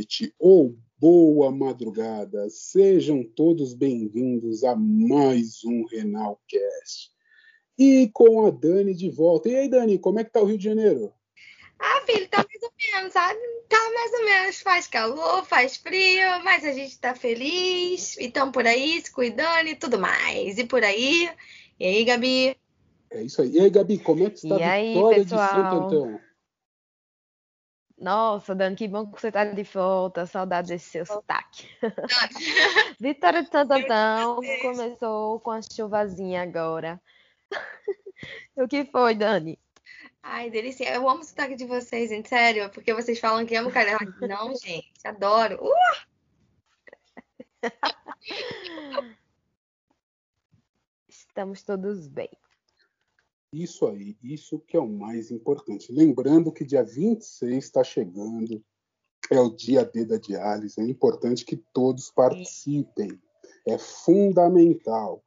noite ou boa madrugada. Sejam todos bem-vindos a mais um Renalcast. E com a Dani de volta. E aí, Dani, como é que tá o Rio de Janeiro? Ah, filho, tá mais ou menos, sabe? Tá mais ou menos. Faz calor, faz frio, mas a gente tá feliz. E tão por aí, se cuidando e tudo mais. E por aí. E aí, Gabi? É isso aí. E aí, Gabi, como é que está a vitória de Santo Antão? Nossa, Dani, que bom que você está de volta. Saudade desse seu sotaque. Vitória de Santo Antão começou com a chuvazinha agora. o que foi, Dani? Ai, delícia. Eu amo o sotaque de vocês, gente. Sério, porque vocês falam que amo carioca. Não, gente, adoro. Uh! Estamos todos bem. Isso aí, isso que é o mais importante. Lembrando que dia 26 está chegando, é o dia D da diálise, é importante que todos participem. É fundamental.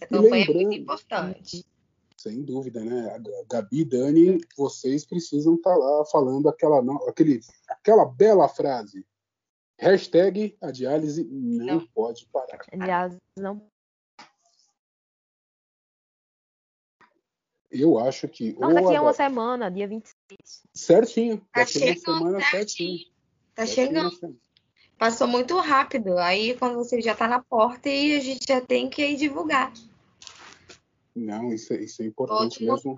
Essa campanha lembrando, é muito importante. Sem dúvida, né? Gabi e Dani, vocês precisam estar tá lá falando aquela, aquele, aquela bela frase. Hashtag a diálise não, não. pode parar. Aliás, não Eu acho que. Não, daqui a uma semana, dia 26. Certinho. Tá daqui chegando, uma semana certinho. Tá chegando. Passou muito rápido. Aí quando você já tá na porta e a gente já tem que ir divulgar. Não, isso, é, isso é importante mesmo.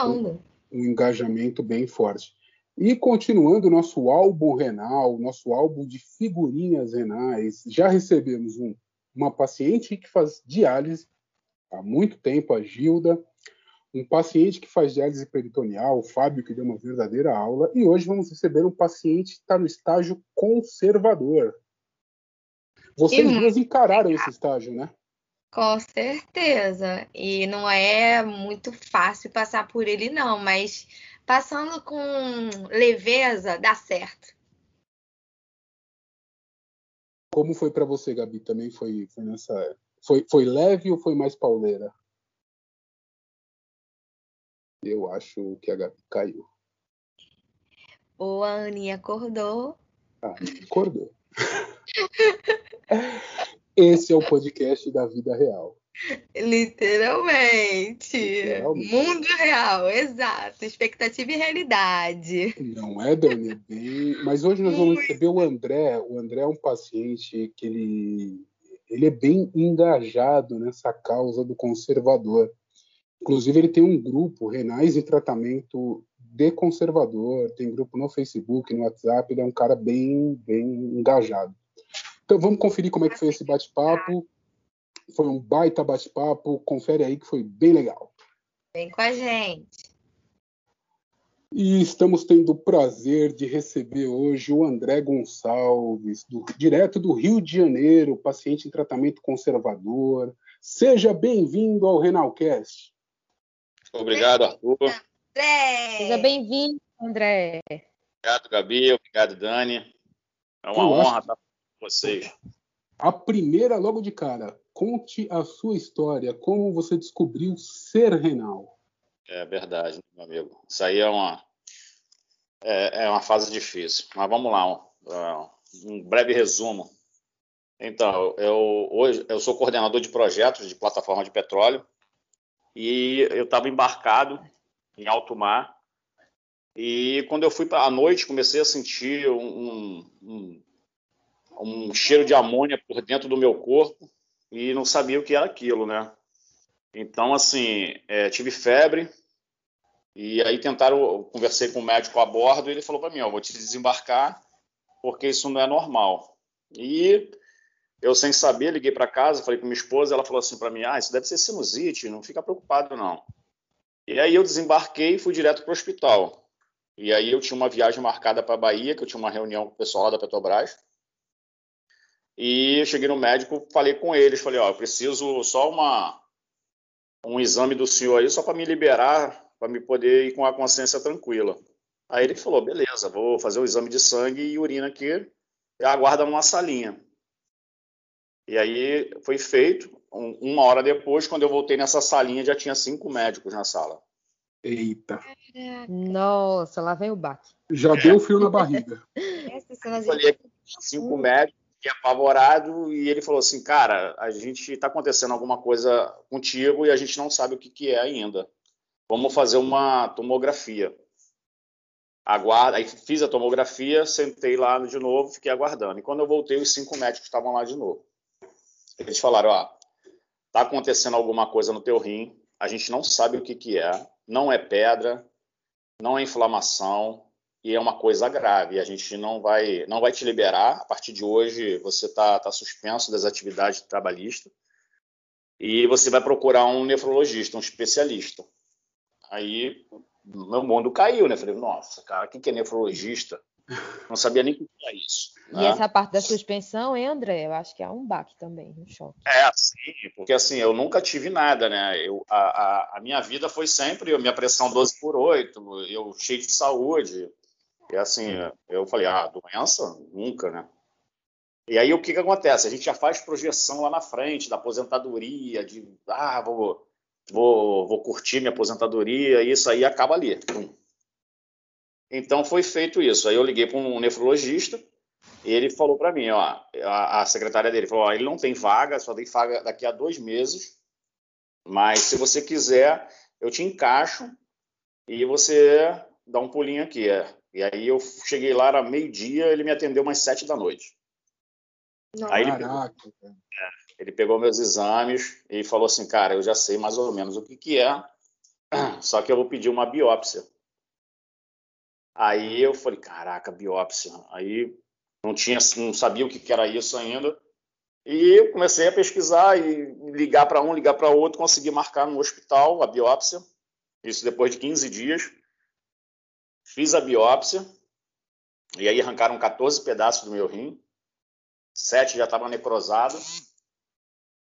Um, um engajamento bem forte. E continuando o nosso álbum renal, nosso álbum de figurinhas renais, já recebemos um, uma paciente que faz diálise há muito tempo, a Gilda, um paciente que faz diálise peritoneal, o Fábio, que deu uma verdadeira aula, e hoje vamos receber um paciente que está no estágio conservador. Vocês e duas encararam esse estágio, né? Com certeza. E não é muito fácil passar por ele, não, mas passando com leveza, dá certo. Como foi para você, Gabi? Também foi, foi nessa. Foi, foi leve ou foi mais pauleira? Eu acho que a Gabi caiu. Ou a Aninha acordou. Ah, acordou. Esse é o podcast da vida real. Literalmente. Literalmente. Mundo real, exato. Expectativa e realidade. Não é, Dani? É bem... Mas hoje nós vamos receber o André. O André é um paciente que ele, ele é bem engajado nessa causa do conservador. Inclusive, ele tem um grupo, Renais em Tratamento de Conservador, tem grupo no Facebook, no WhatsApp, ele é um cara bem, bem engajado. Então, vamos conferir como é que foi esse bate-papo. Foi um baita bate-papo, confere aí que foi bem legal. Vem com a gente. E estamos tendo o prazer de receber hoje o André Gonçalves, do, direto do Rio de Janeiro, paciente em tratamento conservador. Seja bem-vindo ao Renalcast. Obrigado, Arthur. André. Seja bem-vindo, André. Obrigado, Gabi. Obrigado, Dani. É uma Eu honra estar com vocês. A primeira, logo de cara, conte a sua história, como você descobriu ser renal. É verdade, meu amigo. Isso aí é uma, é, é uma fase difícil. Mas vamos lá, um, um breve resumo. Então, eu hoje eu sou coordenador de projetos de plataforma de petróleo e eu estava embarcado em alto mar. E quando eu fui para a noite, comecei a sentir um, um, um, cheiro de amônia por dentro do meu corpo e não sabia o que era aquilo, né? Então, assim, é, tive febre e aí tentaram, conversei com o médico a bordo e ele falou para mim, ó, vou te desembarcar porque isso não é normal. E eu, sem saber, liguei para casa, falei com minha esposa, ela falou assim para mim: ah, isso deve ser sinusite, não fica preocupado não. E aí eu desembarquei e fui direto para o hospital. E aí eu tinha uma viagem marcada para a Bahia, que eu tinha uma reunião com o pessoal lá da Petrobras. E eu cheguei no médico, falei com eles, falei, ó, preciso só uma um exame do senhor aí só para me liberar, para me poder ir com a consciência tranquila. Aí ele falou, beleza, vou fazer o exame de sangue e urina aqui, e aguarda numa salinha. E aí foi feito. Um, uma hora depois, quando eu voltei nessa salinha, já tinha cinco médicos na sala. Eita. Nossa, lá vem o baque. Já deu frio na barriga. Eu falei cinco médicos, fiquei apavorado, e ele falou assim, cara, a gente está acontecendo alguma coisa contigo e a gente não sabe o que, que é ainda. Vamos fazer uma tomografia. Aguarda, aí fiz a tomografia, sentei lá de novo, fiquei aguardando. E quando eu voltei, os cinco médicos estavam lá de novo. Eles falaram, ó, tá acontecendo alguma coisa no teu rim, a gente não sabe o que que é, não é pedra, não é inflamação e é uma coisa grave. A gente não vai, não vai te liberar. A partir de hoje, você está tá suspenso das atividades trabalhistas e você vai procurar um nefrologista, um especialista. Aí meu mundo caiu, né? Falei, nossa, cara, quem que é nefrologista? Não sabia nem o que era isso. E né? essa parte da suspensão, hein, André? Eu acho que é um baque também, um choque. É, sim, porque assim, eu nunca tive nada, né? Eu, a, a, a minha vida foi sempre, minha pressão 12 por 8, eu cheio de saúde. E assim, eu falei, ah, doença? Nunca, né? E aí o que que acontece? A gente já faz projeção lá na frente, da aposentadoria, de, ah, vou, vou, vou curtir minha aposentadoria, e isso aí acaba ali. Então foi feito isso. Aí eu liguei para um nefrologista, ele falou para mim, ó, a, a, secretária dele falou, ó, ele não tem vaga, só tem vaga daqui a dois meses, mas se você quiser, eu te encaixo e você dá um pulinho aqui. É. E aí eu cheguei lá, era meio-dia, ele me atendeu umas sete da noite. Aí ele pegou, é, ele pegou, meus exames e falou assim, cara, eu já sei mais ou menos o que, que é, só que eu vou pedir uma biópsia. Aí eu falei, caraca, biópsia. Aí não tinha, não sabia o que era isso ainda. E eu comecei a pesquisar e ligar para um, ligar para outro, consegui marcar no hospital a biópsia. Isso depois de 15 dias. Fiz a biópsia e aí arrancaram 14 pedaços do meu rim. Sete já estavam necrosados.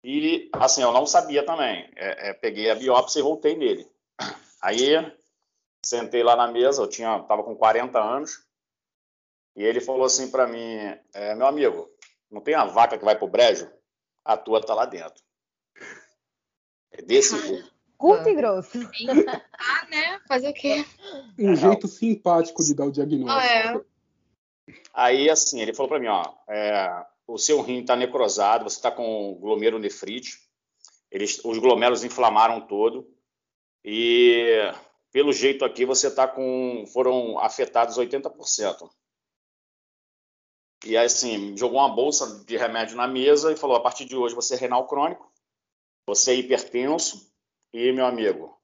E assim, eu não sabia também. É, é, peguei a biópsia e voltei nele. Aí sentei lá na mesa, eu tinha, tava com 40 anos, e ele falou assim para mim, é, meu amigo, não tem a vaca que vai pro brejo? A tua tá lá dentro. É desse jeito. Curto e grosso. Ah, né? Fazer o quê? Um jeito simpático de dar o diagnóstico. Ah, é. Aí, assim, ele falou para mim, ó, é, o seu rim está necrosado, você está com glomerulonefrite, eles, os glomérulos inflamaram todo, e pelo jeito aqui você está com foram afetados 80%. E aí, assim, jogou uma bolsa de remédio na mesa e falou: a partir de hoje você é renal crônico, você é hipertenso e, meu amigo,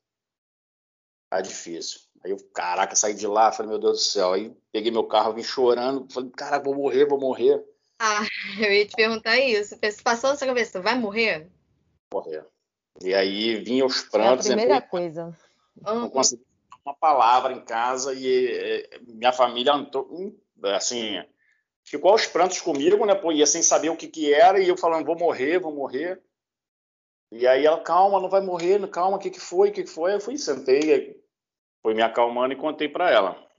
tá difícil. Aí eu, caraca, saí de lá, falei, meu Deus do céu. Aí peguei meu carro, vim chorando, falei, caraca, vou morrer, vou morrer. Ah, eu ia te perguntar isso. Passou na sua cabeça, vai morrer? Morrer. E aí vinha os prantos. É a primeira coisa. Não consegui uma palavra em casa e minha família entrou, hum, assim, ficou aos prantos comigo, né? Pô, ia sem saber o que que era e eu falando, vou morrer, vou morrer. E aí ela, calma, não vai morrer, calma, o que que foi, o que que foi? Eu fui, sentei, fui me acalmando e contei para ela.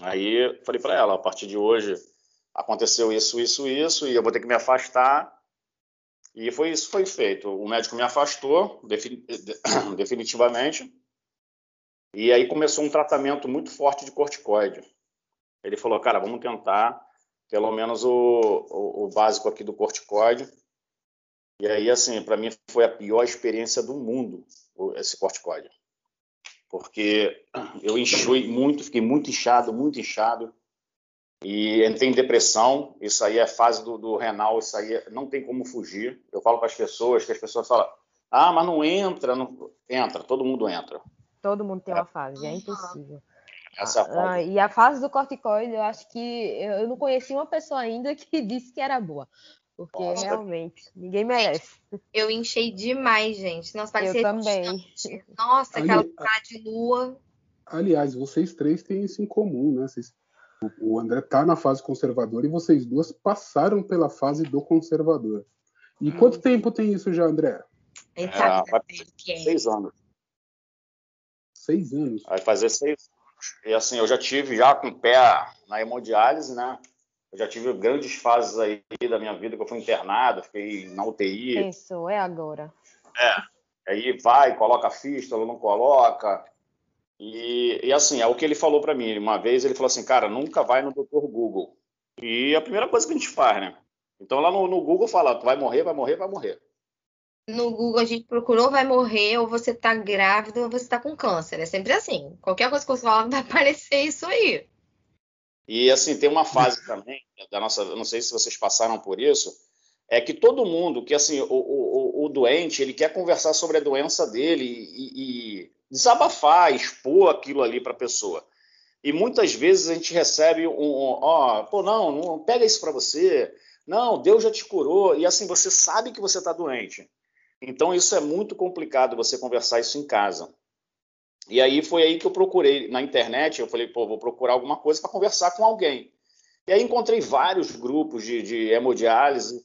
Aí falei para ela, a partir de hoje aconteceu isso, isso, isso, e eu vou ter que me afastar. E foi isso foi feito. O médico me afastou definitivamente. E aí começou um tratamento muito forte de corticoide. Ele falou, cara, vamos tentar pelo menos o, o, o básico aqui do corticoide. E aí, assim, para mim foi a pior experiência do mundo esse corticoide. Porque eu enchi muito, fiquei muito inchado, muito inchado. E entrei em depressão. Isso aí é fase do, do renal, isso aí não tem como fugir. Eu falo para as pessoas, que as pessoas falam, ah, mas não entra. Não... Entra, todo mundo entra. Todo mundo tem uma fase, é impossível. Essa ah, fase. Ah, e a fase do corticoide, eu acho que eu não conheci uma pessoa ainda que disse que era boa. Porque Nossa. realmente, ninguém merece. Eu enchei demais, gente. Nossa, parecia. Eu também. Nossa, aquela cara de lua. Aliás, vocês três têm isso em comum, né? Vocês, o André tá na fase conservadora e vocês duas passaram pela fase do conservador. E hum. quanto tempo tem isso já, André? É, é, seis anos seis anos. Vai fazer seis anos. E assim, eu já tive já com o pé na hemodiálise, né? Eu já tive grandes fases aí da minha vida que eu fui internado, fiquei na UTI. Isso, é agora. É. Aí vai, coloca fístula, não coloca. E, e assim, é o que ele falou para mim. Uma vez ele falou assim, cara, nunca vai no Dr. Google. E é a primeira coisa que a gente faz, né? Então lá no, no Google fala, tu vai morrer, vai morrer, vai morrer. No Google a gente procurou, vai morrer, ou você tá grávida, ou você tá com câncer. É sempre assim. Qualquer coisa que você fala vai aparecer isso aí. E assim, tem uma fase também da nossa, não sei se vocês passaram por isso, é que todo mundo, que assim, o, o, o doente, ele quer conversar sobre a doença dele e, e desabafar, expor aquilo ali para a pessoa. E muitas vezes a gente recebe um, ó, oh, pô, não, não pega isso para você, não, Deus já te curou, e assim, você sabe que você está doente. Então isso é muito complicado você conversar isso em casa. E aí foi aí que eu procurei na internet, eu falei, pô, vou procurar alguma coisa para conversar com alguém. E aí encontrei vários grupos de, de hemodiálise,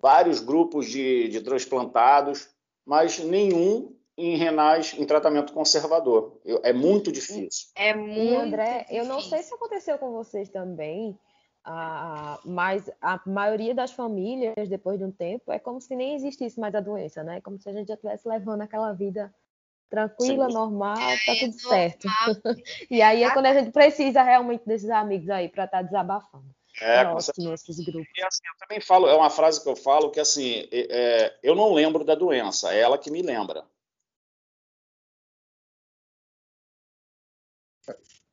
vários grupos de, de transplantados, mas nenhum em renais em tratamento conservador. Eu, é muito difícil. É muito. E André, difícil. eu não sei se aconteceu com vocês também, ah, mas a maioria das famílias, depois de um tempo, é como se nem existisse mais a doença, né? Como se a gente já estivesse levando aquela vida tranquila, Sim. normal, tá tudo é, certo. e aí é quando a gente precisa realmente desses amigos aí para estar tá desabafando. É, Próximo, esses grupos. E assim, eu também falo, é uma frase que eu falo que assim, é, eu não lembro da doença, é ela que me lembra.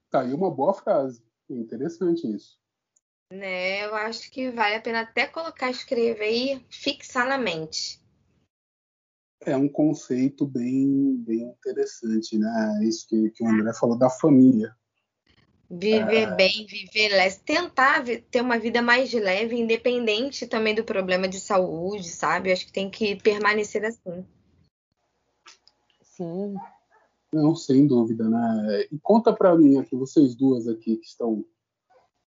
Tá aí uma boa frase. Interessante isso. Né, eu acho que vale a pena até colocar, escrever e fixar na mente é um conceito bem, bem interessante, né? Isso que, que o André falou da família. Viver é... bem, viver leve, tentar ter uma vida mais leve, independente também do problema de saúde, sabe? Acho que tem que permanecer assim. Sim. Não, sem dúvida, né? E conta para mim aqui, vocês duas aqui que estão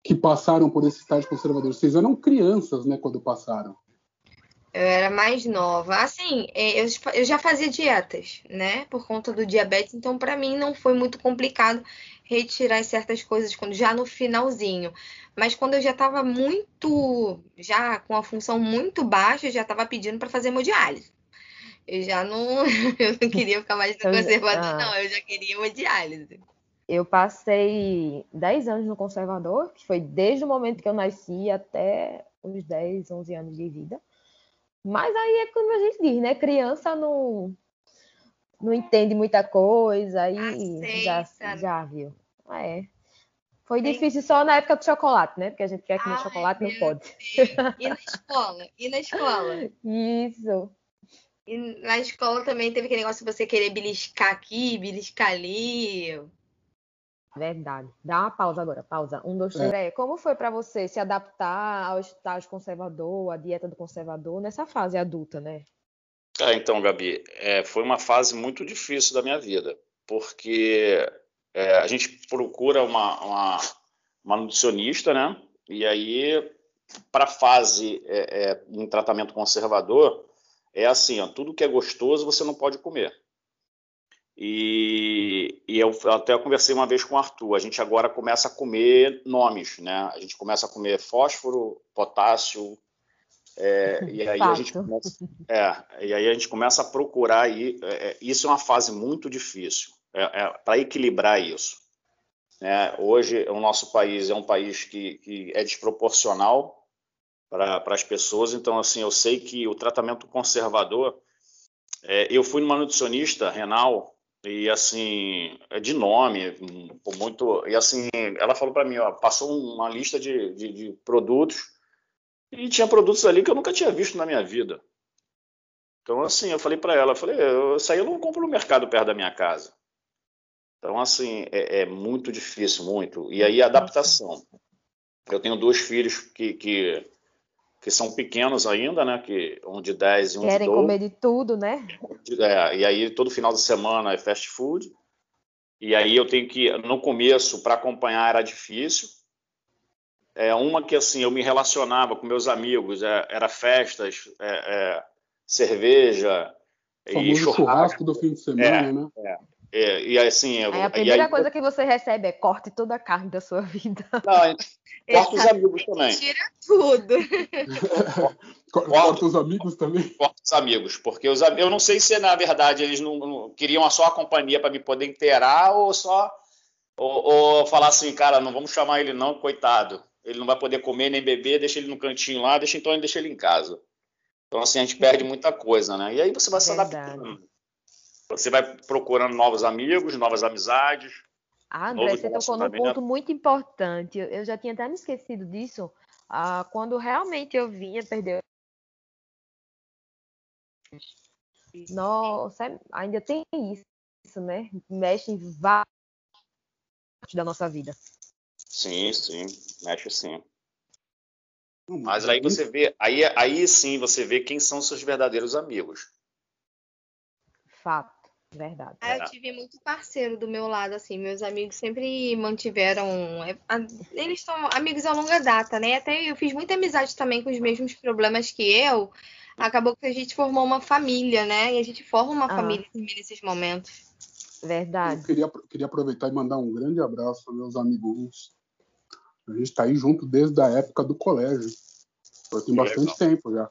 que passaram por esse estágio conservador. Vocês eram crianças, né, quando passaram? Eu era mais nova. Assim, é, eu, já fazia dietas, né? Por conta do diabetes, então para mim não foi muito complicado retirar certas coisas quando já no finalzinho. Mas quando eu já estava muito, já com a função muito baixa, eu já estava pedindo para fazer hemodiálise. Eu já não, eu não queria ficar mais no conservador, ah. não. Eu já queria hemodiálise. Eu passei 10 anos no conservador, que foi desde o momento que eu nasci até os 10, 11 anos de vida. Mas aí é como a gente diz, né? Criança não, não entende muita coisa, aí já, já viu. É. Foi Sim. difícil só na época do chocolate, né? Porque a gente quer comer Ai, chocolate, não pode. Deus. E na escola? E na escola? Isso. E na escola também teve aquele negócio de você querer beliscar aqui, beliscar ali. Verdade. Dá uma pausa agora, pausa. Um, dois, três. É. Como foi para você se adaptar ao estágio conservador, à dieta do conservador, nessa fase adulta, né? É, então, Gabi, é, foi uma fase muito difícil da minha vida, porque é, a gente procura uma, uma, uma, nutricionista, né? E aí, para a fase é, é, em tratamento conservador, é assim, ó, tudo que é gostoso você não pode comer. E, e, eu até conversei uma vez com o Arthur. A gente agora começa a comer nomes, né? A gente começa a comer fósforo, potássio, é, e aí a gente começa, é, e aí a gente começa a procurar aí. É, é isso é uma fase muito difícil é, é para equilibrar isso. Né? Hoje o nosso país é um país que, que é desproporcional para as pessoas. Então assim, eu sei que o tratamento conservador. eu fui numa nutricionista renal e assim, é de nome, muito. E assim, ela falou para mim, ó, passou uma lista de, de, de, produtos e tinha produtos ali que eu nunca tinha visto na minha vida. Então, assim, eu falei para ela, eu falei, isso aí eu não compro no mercado perto da minha casa. Então, assim, é, é muito difícil, muito. E aí a adaptação. Eu tenho dois filhos que, que que são pequenos ainda, né? Que um de 10 e um Querem de 12. comer de tudo, né? É, e aí todo final de semana é fast food. E aí eu tenho que, no começo, para acompanhar era difícil. É uma que assim eu me relacionava com meus amigos, é, era festas, é, é, cerveja o e churrasco. churrasco do fim de semana, é, né? É. É, e assim. Aí a primeira aí, coisa que você recebe é corte toda a carne da sua vida. Não, corta os amigos também. Tira tudo. corta os amigos também. Corta os amigos, porque os eu não sei se na verdade eles não, não queriam só a companhia para me poder inteirar ou só ou, ou, falar assim, cara, não vamos chamar ele não, coitado. Ele não vai poder comer nem beber, deixa ele no cantinho lá, deixa então deixa ele em casa. Então assim a gente perde muita coisa, né? E aí você vai se adaptando. Você vai procurando novos amigos, novas amizades. Ah, André, você tocou num ponto muito importante. Eu já tinha até me esquecido disso. Ah, quando realmente eu vinha perder. Nossa, ainda tem isso, né? Mexe em vários da nossa vida. Sim, sim, mexe sim. Mas aí você vê, aí, aí sim você vê quem são seus verdadeiros amigos. Fato. Verdade. Ah, eu tive muito parceiro do meu lado, assim, meus amigos sempre mantiveram. É, eles são amigos a longa data, né? Até eu fiz muita amizade também com os mesmos problemas que eu. Acabou que a gente formou uma família, né? E a gente forma uma ah. família nesses momentos. Verdade. Eu queria, queria aproveitar e mandar um grande abraço aos meus amigos. A gente está aí junto desde a época do colégio. Já tem bastante legal. tempo já.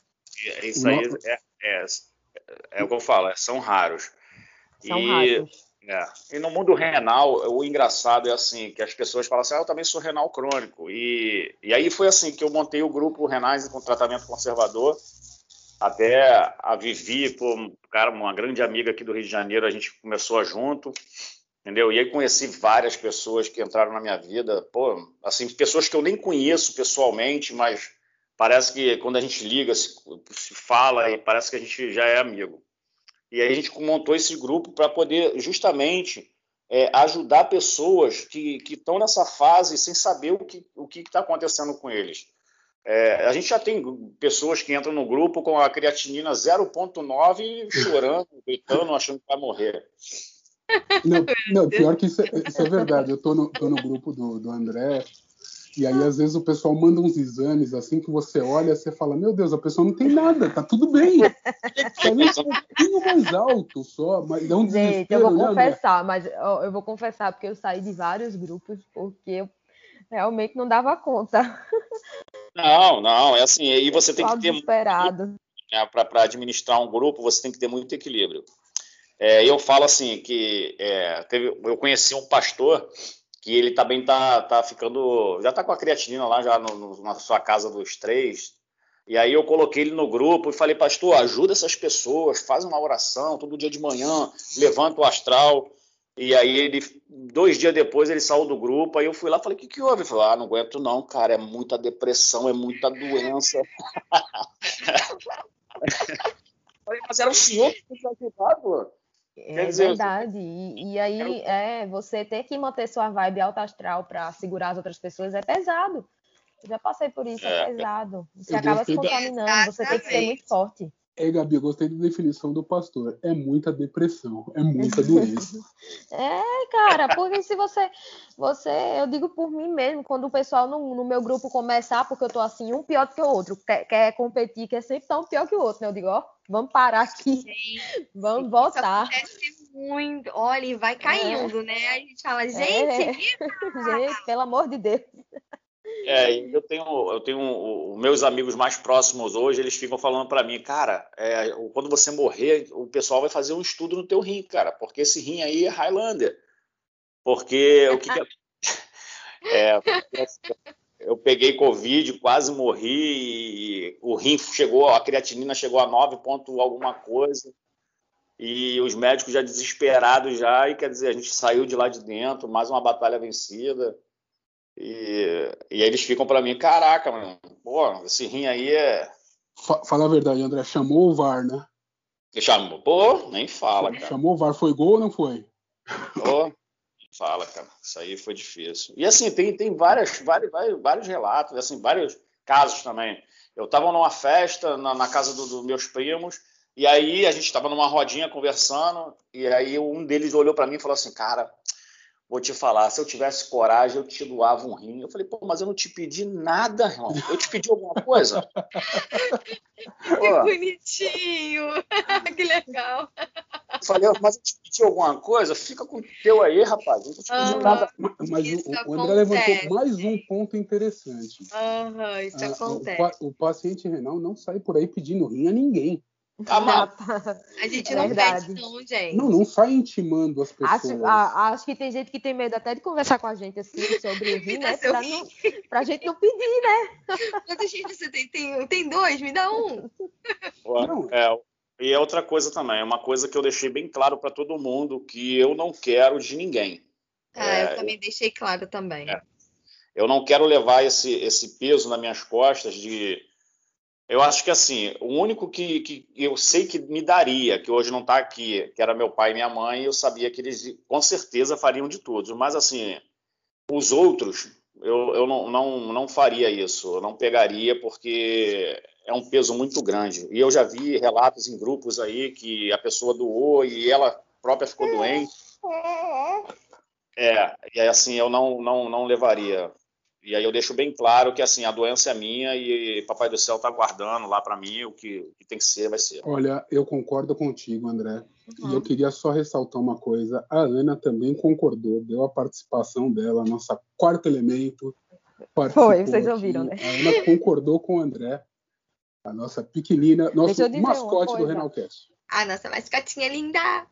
Isso aí é, é, é, o que eu falo, são raros. São e, É, e no mundo renal, o engraçado é assim, que as pessoas falam assim, ah, eu também sou renal crônico. E, e aí foi assim que eu montei o grupo Renais com tratamento conservador. Até a Vivi, pô, cara, uma grande amiga aqui do Rio de Janeiro, a gente começou junto, entendeu? E aí conheci várias pessoas que entraram na minha vida, pô, assim, pessoas que eu nem conheço pessoalmente, mas parece que quando a gente liga, se, se fala e parece que a gente já é amigo. E aí a gente montou esse grupo para poder justamente é, ajudar pessoas que estão nessa fase sem saber o que o está acontecendo com eles. É, a gente já tem pessoas que entram no grupo com a creatinina 0,9 chorando, gritando, achando que vai morrer. Não, não pior que isso é, isso é verdade. Eu estou no, no, grupo do, do André e aí, às vezes, o pessoal manda uns exames assim que você olha você fala: Meu Deus, a pessoa não tem nada, tá tudo bem. Tá um pouquinho mais alto só, mas é um Gente, eu vou né, confessar, mas eu, eu vou confessar porque eu saí de vários grupos porque eu realmente não dava conta. Não, não, é assim, e você tem que ter. Desesperado. Né, Para administrar um grupo, você tem que ter muito equilíbrio. É, eu falo assim que é, teve, eu conheci um pastor que ele também tá, tá ficando. Já tá com a creatinina lá, já no, no, na sua casa dos três. E aí eu coloquei ele no grupo e falei, pastor, ajuda essas pessoas, faz uma oração todo dia de manhã, levanta o astral. E aí ele, dois dias depois, ele saiu do grupo, aí eu fui lá falei, o que, que houve? Ele falou, ah, não aguento não, cara, é muita depressão, é muita doença. falei, mas era o senhor que tinha ajudado? É dizer, verdade. E, e aí, é, você ter que manter sua vibe alta astral para segurar as outras pessoas é pesado. Eu já passei por isso, é, é pesado. Você acaba se contaminando, da... você tem que ser muito forte. É, Gabi, eu gostei da definição do pastor. É muita depressão, é muita doença. é, cara, porque se você, você, eu digo por mim mesmo, quando o pessoal no, no meu grupo começar, porque eu tô assim, um pior do que o outro, quer, quer competir, quer sempre estar um pior que o outro, né? Eu digo, ó, vamos parar aqui, Sim. vamos voltar. Isso muito, olha, e vai caindo, é. né? A gente fala, é. gente, é. gente, pelo amor de Deus. É, eu tenho, eu tenho meus amigos mais próximos hoje, eles ficam falando para mim, cara, é, quando você morrer, o pessoal vai fazer um estudo no teu rim, cara, porque esse rim aí é Highlander. Porque o que, que é, eu peguei Covid, quase morri, o rim chegou, a creatinina chegou a 9 ponto alguma coisa, e os médicos já desesperados já, e quer dizer, a gente saiu de lá de dentro, mais uma batalha vencida. E, e eles ficam para mim, caraca, mano, pô, esse rim aí é. Fala a verdade, André, chamou o VAR, né? Chamou, pô, nem fala, cara. Chamou o VAR, foi gol ou não foi? Pô, fala, cara, isso aí foi difícil. E assim, tem, tem várias, vários, vários, vários relatos, assim, vários casos também. Eu estava numa festa na, na casa dos do meus primos, e aí a gente estava numa rodinha conversando, e aí um deles olhou para mim e falou assim, cara, Vou te falar, se eu tivesse coragem, eu te doava um rim. Eu falei, pô, mas eu não te pedi nada, irmão. Eu te pedi alguma coisa? que bonitinho! que legal! falei, mas eu te pedi alguma coisa? Fica com o teu aí, rapaz. Não tô te pedindo nada. Mas o, o, André levantou mais um ponto interessante. Uhum, isso ah, acontece. O, o, paciente renal não sai por aí pedindo rim a ninguém. Ah, a gente não Verdade. pede não, gente. Não, não sai intimando as pessoas. Acho, a, acho, que tem gente que tem medo até de conversar com a gente assim sobre o rim, né? Pra, não, pra gente não pedir, né? Quantos gente você tem? tem? Tem dois? Me dá um. Não. É, e é outra coisa também, é uma coisa que eu deixei bem claro para todo mundo, que eu não quero de ninguém. Ah, é, eu também eu, deixei claro também. É, eu não quero levar esse, esse peso nas minhas costas de eu acho que assim, o único que, que eu sei que me daria, que hoje não está aqui, que era meu pai e minha mãe, eu sabia que eles com certeza fariam de tudo. Mas assim, os outros, eu, eu não, não, não faria isso, eu não pegaria, porque é um peso muito grande. E eu já vi relatos em grupos aí que a pessoa doou e ela própria ficou doente. É, e assim, eu não, não, não levaria. E aí eu deixo bem claro que assim a doença é minha e Papai do Céu está guardando lá para mim o que, o que, tem que ser vai ser. Olha, eu concordo contigo, André. Uhum. E eu queria só ressaltar uma coisa. A Ana também concordou, deu a participação dela, nossa quarto elemento. Foi, vocês ouviram, né? A Ana concordou com o André, a nossa pequenina, nosso mascote do Renalcast. A nossa mascotinha linda.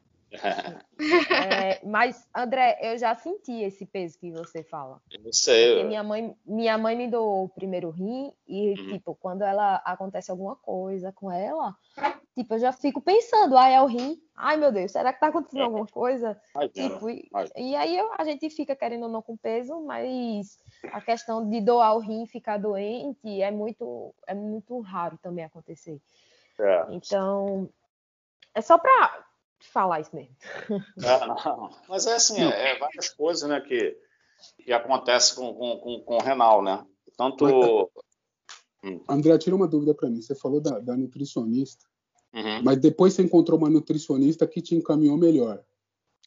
É, mas, André, eu já senti esse peso que você fala. Eu sei. minha mãe, minha mãe me doou o primeiro rim e, uhum. tipo, quando ela acontece alguma coisa com ela, tipo, eu já fico pensando, ah, é o rim. Ai, meu Deus, será que tá acontecendo alguma coisa? tipo, e, e, aí eu, a gente fica querendo ou não com peso, mas a questão de doar o rim e ficar doente é muito, é muito raro também acontecer. É. Então, é só para falar isso mesmo. É, não. Mas é assim, é, é, várias coisas né, que, que acontecem com, com, com, com o renal, né? Tanto. Hum. André, tira uma dúvida para mim. Você falou da, da nutricionista, uhum. mas depois você encontrou uma nutricionista que te encaminhou melhor.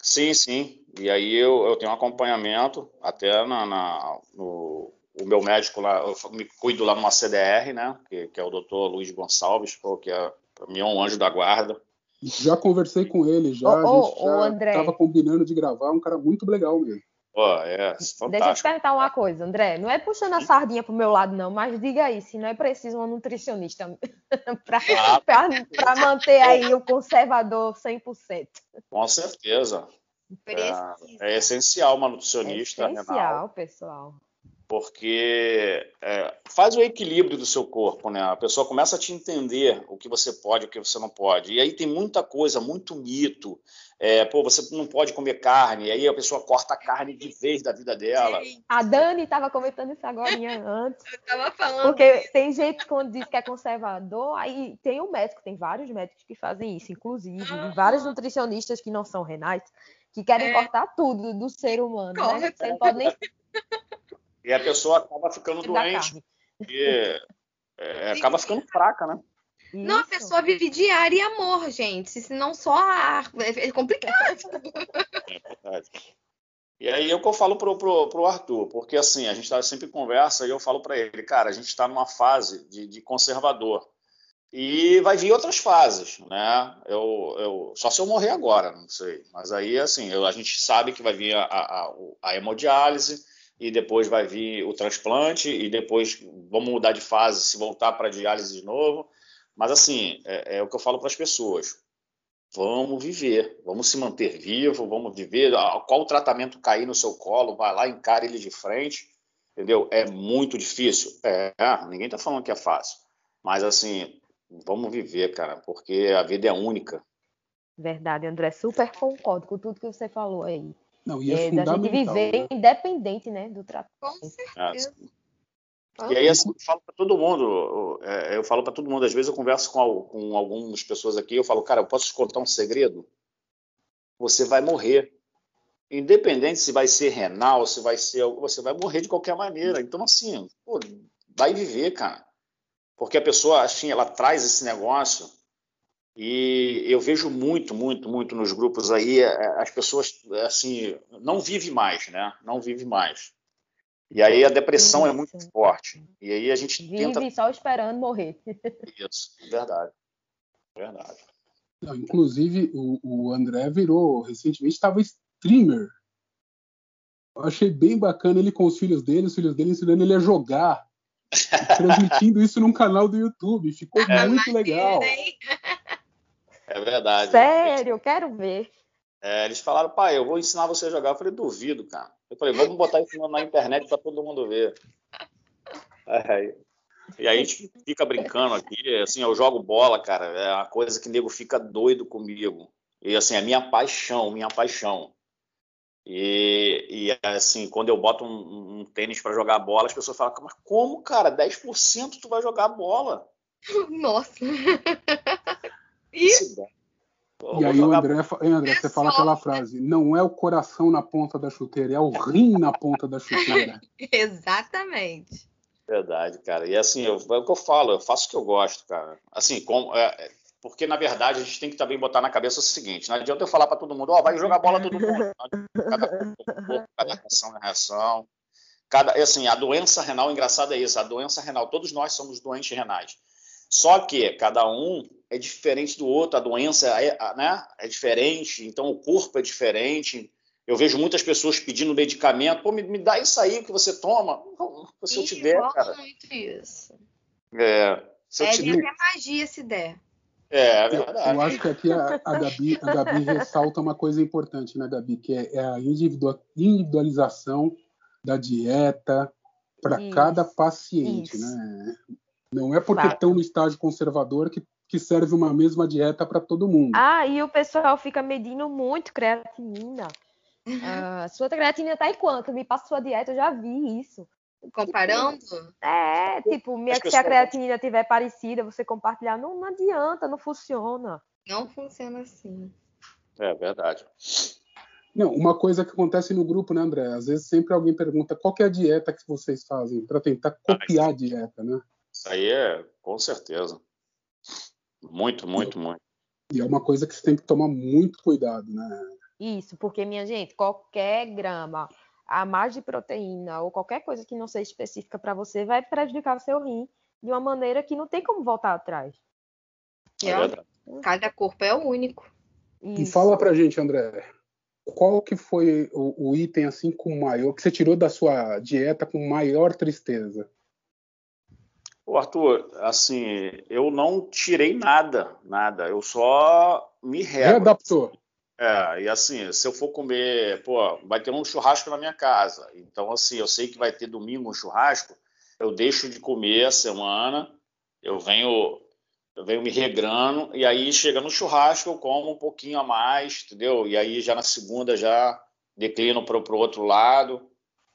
Sim, sim. E aí eu, eu tenho um acompanhamento até na, na no o meu médico lá, eu me cuido lá numa CDR, né? Que, que é o doutor Luiz Gonçalves, pô, que é, para mim é um anjo da guarda. Já conversei com ele, já. Ô, a gente já André. tava combinando de gravar, um cara muito legal mesmo. Pô, é, fantástico. Deixa eu te perguntar uma coisa, André. Não é puxando a sardinha pro meu lado, não, mas diga aí, se não é preciso uma nutricionista para manter aí o conservador 100%. Com certeza. É, é, essencial uma nutricionista. É essencial, renal. pessoal porque é, faz o equilíbrio do seu corpo, né? A pessoa começa a te entender o que você pode, o que você não pode. E aí tem muita coisa, muito mito. É, pô, você não pode comer carne, e aí a pessoa corta a carne de vez da vida dela. A Dani estava comentando isso agora antes. Eu estava falando. Porque isso. tem gente quando diz que é conservador, aí tem um médico, tem vários médicos que fazem isso, inclusive, uhum. vários nutricionistas que não são renais, que querem é. cortar tudo do ser humano, Corre, né? Você não pode nem e a pessoa acaba ficando doente. E é, acaba ficando fraca, né? Não, a pessoa vive de ar e amor, gente. Se não só ar. É complicado. É verdade. E aí é o que eu falo pro, pro, pro Arthur, porque assim, a gente tá sempre em conversa e eu falo para ele, cara, a gente está numa fase de, de, conservador. E vai vir outras fases, né? Eu, eu, só se eu morrer agora, não sei. Mas aí, assim, eu, a gente sabe que vai vir a, a, a hemodiálise, e depois vai vir o transplante, e depois vamos mudar de fase se voltar para diálise de novo. Mas, assim, é, é o que eu falo para as pessoas. Vamos viver, vamos se manter vivo, vamos viver. Qual tratamento cair no seu colo, vai lá, encara ele de frente, entendeu? É muito difícil. É, ninguém está falando que é fácil. Mas, assim, vamos viver, cara, porque a vida é única. Verdade, André. Super concordo com tudo que você falou aí. Não, e é, é da gente viver né? independente, né, do tratamento. Com certeza. E aí assim, eu falo para todo mundo, é, eu falo para todo mundo, às vezes eu converso com, com algumas pessoas aqui, eu falo, cara, eu posso te contar um segredo? Você vai morrer. Independente se vai ser renal, se vai ser, você vai morrer de qualquer maneira. Então assim, pô, vai viver, cara. Porque a pessoa, assim, ela traz esse negócio e eu vejo muito, muito, muito nos grupos aí, é, as pessoas, assim, não vivem mais, né? Não vivem mais. E aí a depressão Isso. é muito forte. E aí a gente Vive tenta... só esperando morrer. Isso, verdade. Verdade. Não, inclusive, o, o André virou, recentemente, estava streamer. Eu achei bem bacana ele com os filhos dele, os filhos dele ensinando ele a jogar. transmitindo isso num canal do YouTube. Ficou é, muito legal. É verdade. Sério, eu quero ver. É, eles falaram, pai, eu vou ensinar você a jogar. Eu falei, duvido, cara. Eu falei, vamos botar isso na internet para todo mundo ver. É, e aí a gente fica brincando aqui, assim, eu jogo bola, cara, é uma coisa que o nego fica doido comigo. E assim, é minha paixão, minha paixão. E, e assim, quando eu boto um, um tênis para jogar bola, as pessoas falam, mas como, cara, 10% tu vai jogar bola? Nossa! E aí, o André, André, você fala aquela frase: não é o coração na ponta da chuteira, é o rim na ponta da chuteira. Exatamente. Verdade, cara. E assim, eu, é o que eu falo, eu faço o que eu gosto, cara. Assim, com, é, porque na verdade a gente tem que também botar na cabeça o seguinte: não adianta eu falar para todo mundo, ó, oh, vai jogar bola todo mundo. Cada corpo, cada ação é reação. Cada, assim, a doença renal, engraçado é isso, a doença renal, todos nós somos doentes renais. Só que cada um é diferente do outro, a doença é, né, é diferente, então o corpo é diferente. Eu vejo muitas pessoas pedindo medicamento. Pô, me, me dá isso aí que você toma. Se eu te der, cara. muito isso. É, se é, eu te der. até magia se der. É, é verdade. Eu, eu acho que aqui a, a, Gabi, a Gabi ressalta uma coisa importante, né, Gabi? Que é, é a individualização da dieta para cada paciente, isso. né? Não é porque estão no estágio conservador que que serve uma mesma dieta para todo mundo. Ah, e o pessoal fica medindo muito creatinina. Ah, sua creatina tá em quanto? Me passa sua dieta, eu já vi isso. Comparando? É, tipo, minha, se a creatinina tiver parecida, você compartilhar, não, não adianta, não funciona. Não funciona assim. É verdade. Não, uma coisa que acontece no grupo, né, André? Às vezes sempre alguém pergunta qual é a dieta que vocês fazem para tentar copiar ah, a dieta, né? Isso aí é com certeza. Muito, muito, e, muito. E é uma coisa que você tem que tomar muito cuidado, né? Isso, porque, minha gente, qualquer grama a mais de proteína ou qualquer coisa que não seja específica para você vai prejudicar o seu rim de uma maneira que não tem como voltar atrás. É, cada corpo é único. Isso. E fala pra gente, André, qual que foi o, o, item assim com maior que você tirou da sua dieta com maior tristeza? O Arthur, assim, eu não tirei nada, nada. Eu só me readaptou. É, e assim, se eu for comer, pô, vai ter um churrasco na minha casa. Então, assim, eu sei que vai ter domingo um churrasco, eu deixo de comer a semana, eu venho, eu venho me regrando, e aí chega no churrasco, eu como um pouquinho a mais, entendeu? E aí já na segunda já declino para o outro lado.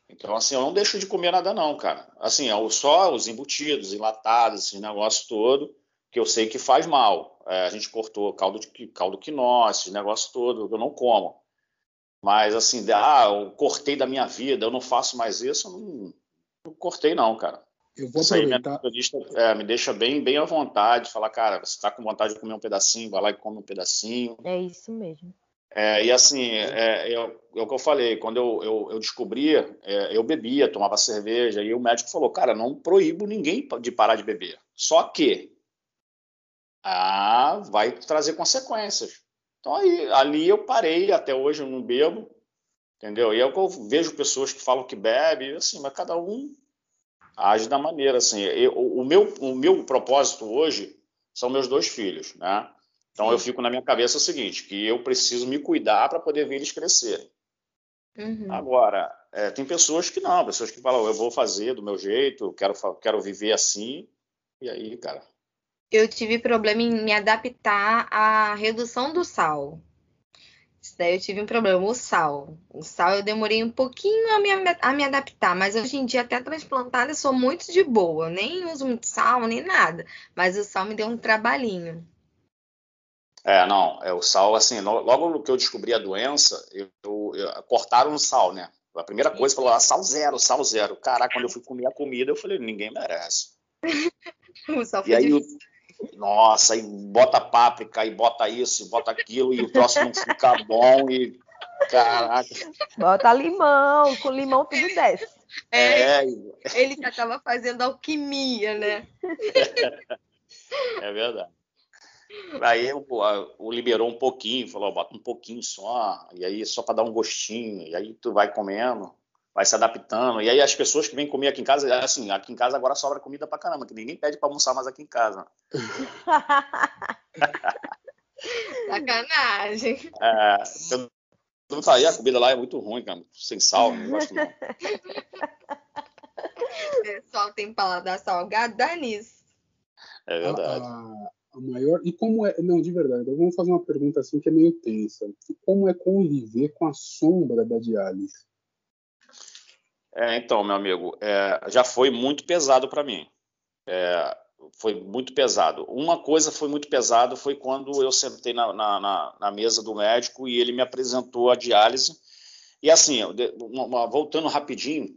Então, assim, eu não deixo de comer nada, não, cara. Assim, é só os embutidos, enlatados, esse negócio todo que eu sei que faz mal. É, a gente cortou caldo de caldo quinó, esse negócio todo, eu não como. Mas assim, ah, eu cortei da minha vida, eu não faço mais isso, eu não, não cortei não, cara. Eu vou isso aí minha é, me deixa bem, bem à vontade, falar, cara, você está com vontade de comer um pedacinho, vai lá e come um pedacinho. É isso mesmo. É, e assim, é, é, é, o que eu falei, quando eu, eu, eu descobria, é, eu bebia, tomava cerveja, e o médico falou, cara, não proíbo ninguém de parar de beber. Só que ah, vai trazer consequências. Então aí, ali eu parei, até hoje eu não bebo, entendeu? E é o que eu vejo pessoas que falam que bebe, assim, mas cada um age da maneira, assim. Eu, o, meu, o meu propósito hoje são meus dois filhos, né? Então eu fico na minha cabeça o seguinte, que eu preciso me cuidar para poder ver eles crescerem. Uhum. Agora, é, tem pessoas que não, pessoas que falam, eu vou fazer do meu jeito, quero, quero viver assim, e aí, cara, eu tive problema em me adaptar à redução do sal. Isso daí eu tive um problema, o sal. O sal eu demorei um pouquinho a me, a me adaptar, mas hoje em dia, até transplantada, eu sou muito de boa. Eu nem uso muito sal, nem nada. Mas o sal me deu um trabalhinho. É, não, é o sal, assim, logo que eu descobri a doença, eu, eu, eu cortaram o sal, né? A primeira coisa falou, ah, sal zero, sal zero. Caraca, quando eu fui comer a comida, eu falei, ninguém merece. o sal foi e aí, difícil. Nossa, aí bota páprica, e bota isso, e bota aquilo, e o troço não fica bom, e. Caraca. Bota limão, com limão tudo desce. É, é. ele já estava fazendo alquimia, né? É verdade. Aí o, o liberou um pouquinho, falou, bota um pouquinho só, e aí só para dar um gostinho, e aí tu vai comendo, vai se adaptando. E aí as pessoas que vêm comer aqui em casa, assim, aqui em casa agora sobra comida pra caramba, que ninguém pede pra almoçar mais aqui em casa. Sacanagem. É, eu não a comida lá é muito ruim, cara, sem sal, não gosto não. O pessoal tem paladar salgado, dá nisso. É verdade. A, a, maior. E como é. Não, de verdade, eu vou fazer uma pergunta assim que é meio tensa. Como é conviver com a sombra da diálise? É, então, meu amigo, é, já foi muito pesado para mim. É, foi muito pesado. Uma coisa foi muito pesado foi quando eu sentei na, na, na, mesa do médico e ele me apresentou a diálise. E assim, voltando rapidinho,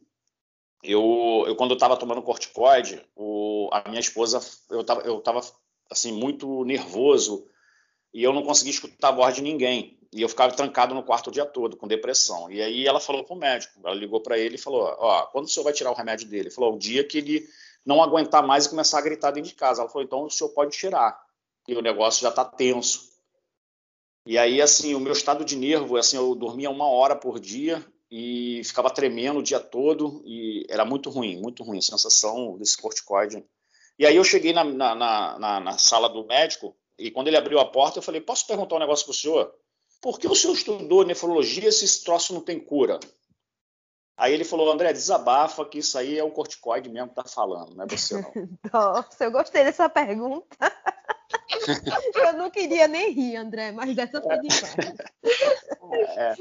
eu, eu quando eu estava tomando corticoide, o, a minha esposa, eu estava eu tava, assim muito nervoso e eu não conseguia escutar a voz de ninguém. E eu ficava trancado no quarto o dia todo, com depressão. E aí ela falou para o médico, ela ligou para ele e falou: Ó, quando o senhor vai tirar o remédio dele? Ele falou: o dia que ele não aguentar mais e começar a gritar dentro de casa. Ela falou: então o senhor pode tirar. E o negócio já está tenso. E aí, assim, o meu estado de nervo, assim, eu dormia uma hora por dia e ficava tremendo o dia todo e era muito ruim, muito ruim, sensação desse corticoide. E aí eu cheguei na, na, na, na sala do médico e quando ele abriu a porta eu falei, posso perguntar um negócio para o senhor? Por que o senhor estudou nefrologia se esse troço não tem cura? Aí ele falou, André, desabafa que isso aí é o corticoide mesmo que tá falando, não é você não. Nossa, eu gostei dessa pergunta. eu não queria nem rir, André, mas dessa foi demais. É,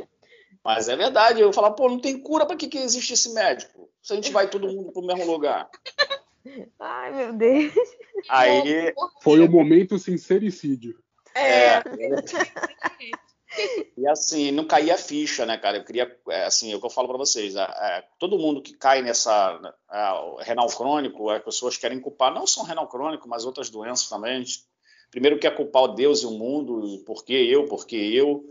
mas é verdade, eu falar, pô, não tem cura, para que, que existe esse médico? Se a gente vai todo mundo pro mesmo lugar. Ai, meu Deus. Aí. Foi o momento sincericídio. É. é. E assim, não caía a ficha, né, cara? Eu queria, é, assim, é o que eu falo para vocês, é, é, todo mundo que cai nessa é, renal crônico, as pessoas querem culpar não só o renal crônico, mas outras doenças também. Primeiro quer culpar o Deus e o mundo, por que eu, por que eu.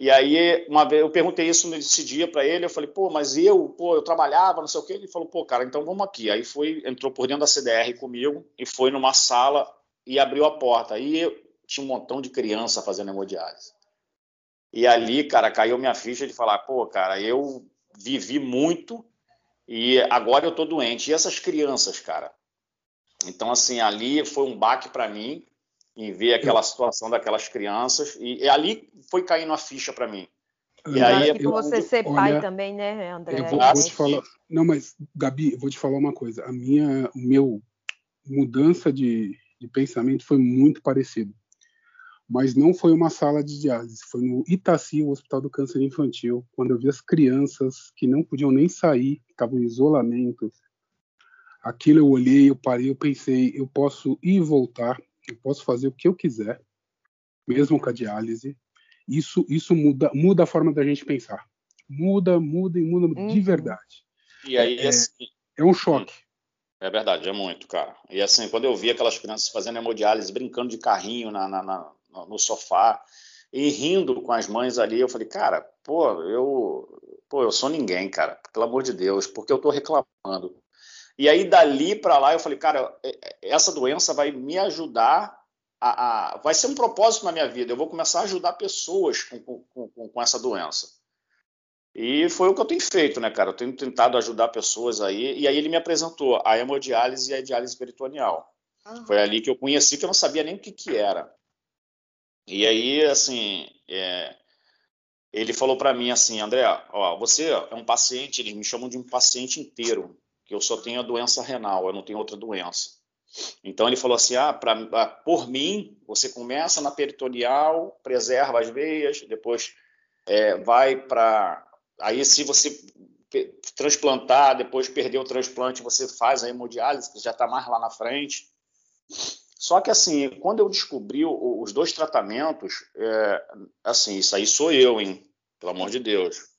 E aí, uma vez, eu perguntei isso nesse dia para ele, eu falei, pô, mas eu, pô, eu trabalhava, não sei o quê. Ele falou, pô, cara, então vamos aqui. Aí foi, entrou por dentro da CDR comigo e foi numa sala e abriu a porta. Aí tinha um montão de criança fazendo hemodiálise. E ali, cara, caiu minha ficha de falar, pô, cara, eu vivi muito e agora eu tô doente. E essas crianças, cara? Então, assim, ali foi um baque para mim em ver aquela situação daquelas crianças e, e ali foi caindo a ficha para mim. E aí, que você ser olha, pai também, né, André? Eu vou, vou te falar, não, mas Gabi, eu vou te falar uma coisa. A minha, o meu mudança de, de pensamento foi muito parecido mas não foi uma sala de diálise, foi no Itaci, o Hospital do Câncer Infantil, quando eu vi as crianças que não podiam nem sair, estavam em isolamento. Aquilo eu olhei, eu parei, eu pensei, eu posso ir e voltar, eu posso fazer o que eu quiser, mesmo com a diálise. Isso, isso muda, muda a forma da gente pensar. Muda, muda e muda uhum. de verdade. E aí, é, assim, é um choque. É verdade, é muito, cara. E assim, quando eu vi aquelas crianças fazendo hemodiálise, brincando de carrinho na, na, na no sofá e rindo com as mães ali. Eu falei, cara, pô, eu, pô, eu sou ninguém, cara, pelo amor de Deus, porque eu tô reclamando. E aí dali para lá eu falei, cara, é, é, essa doença vai me ajudar a, a, vai ser um propósito na minha vida. Eu vou começar a ajudar pessoas com, com, com, com essa doença. E foi o que eu tenho feito, né, cara? Eu tenho tentado ajudar pessoas aí. E aí ele me apresentou a hemodiálise e a diálise peritoneal. Uhum. Foi ali que eu conheci, que eu não sabia nem o que, que era. E aí, assim, é, ele falou para mim assim, André, ó, você é um paciente, eles me chamam de um paciente inteiro, que eu só tenho a doença renal, eu não tenho outra doença. Então ele falou assim, ah, pra, ah, por mim, você começa na peritoneal, preserva as veias, depois é, vai para, aí se você transplantar, depois perder o transplante, você faz a hemodiálise, que já está mais lá na frente. Só que, assim, quando eu descobri os dois tratamentos, é, assim, isso aí sou eu, hein? Pelo amor de Deus.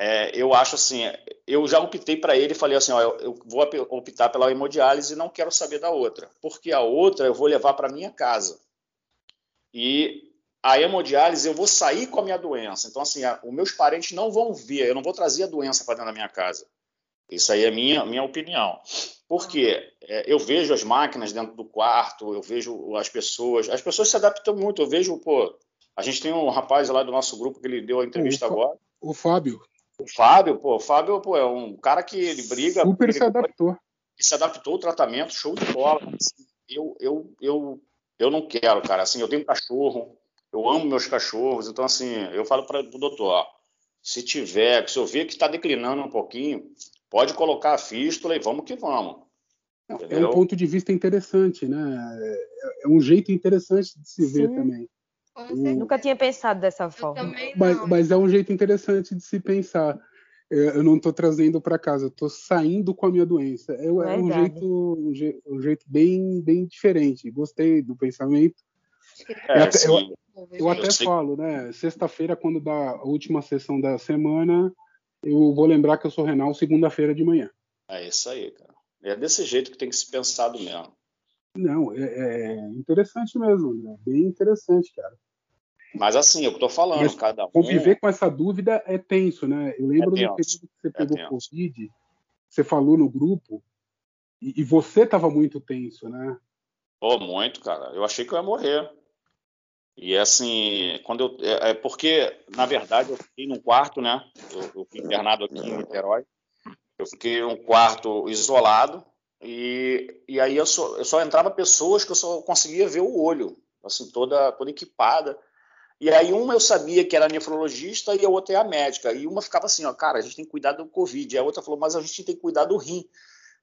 É, eu acho assim, eu já optei para ele e falei assim, ó, eu, eu, vou optar pela hemodiálise e não quero saber da outra, porque a outra eu vou levar para minha casa. E a hemodiálise eu vou sair com a minha doença. Então, assim, a, os meus parentes não vão ver, eu não vou trazer a doença para dentro da minha casa. Isso aí é minha, minha opinião. Porque é, eu vejo as máquinas dentro do quarto, eu vejo as pessoas, as pessoas se adaptam muito. Eu vejo, pô, a gente tem um rapaz lá do nosso grupo que ele deu a entrevista o agora. O Fábio. O Fábio, pô, o Fábio pô, é um cara que ele briga. Super ele, se adaptou. Se adaptou ao tratamento, show de bola. Eu, eu, eu, eu não quero, cara. Assim, eu tenho um cachorro, eu amo meus cachorros, então assim, eu falo para o doutor, ó, se tiver, se eu ver que está declinando um pouquinho, pode colocar a fístula e vamos que vamos. é um ponto de vista interessante, né? É, é um jeito interessante de se Sim. ver também. Nunca tinha pensado dessa forma. Mas, mas, é um jeito interessante de se pensar. Eu não estou trazendo para casa, eu estou saindo com a minha doença. É, é um jeito, um jeito, um jeito bem, bem diferente. Gostei do pensamento. É, até, eu, eu, até falo, né? Sexta-feira, quando dá a última sessão da semana, eu vou lembrar que eu sou renal segunda-feira de manhã. É isso aí, cara. É desse jeito que tem que se pensado mesmo. Não, é, é interessante mesmo, né? bem interessante, cara. Mas assim, eu tô falando, Mas cada um. Conviver com essa dúvida é tenso, né? Eu lembro é do período que você é pegou é Covid, você falou no grupo, e, e você estava muito tenso, né? Oh, muito, cara. Eu achei que eu ia morrer. E assim, quando eu. É, é porque, na verdade, eu fiquei num quarto, né? Eu, eu fui internado aqui em Niterói. Eu fiquei num quarto isolado. E, e aí eu só, eu só entrava pessoas que eu só conseguia ver o olho, assim, toda, toda equipada. E aí uma eu sabia que era nefrologista e a outra é a médica. E uma ficava assim, ó, cara, a gente tem que cuidar do Covid. E a outra falou, mas a gente tem que cuidar do rim.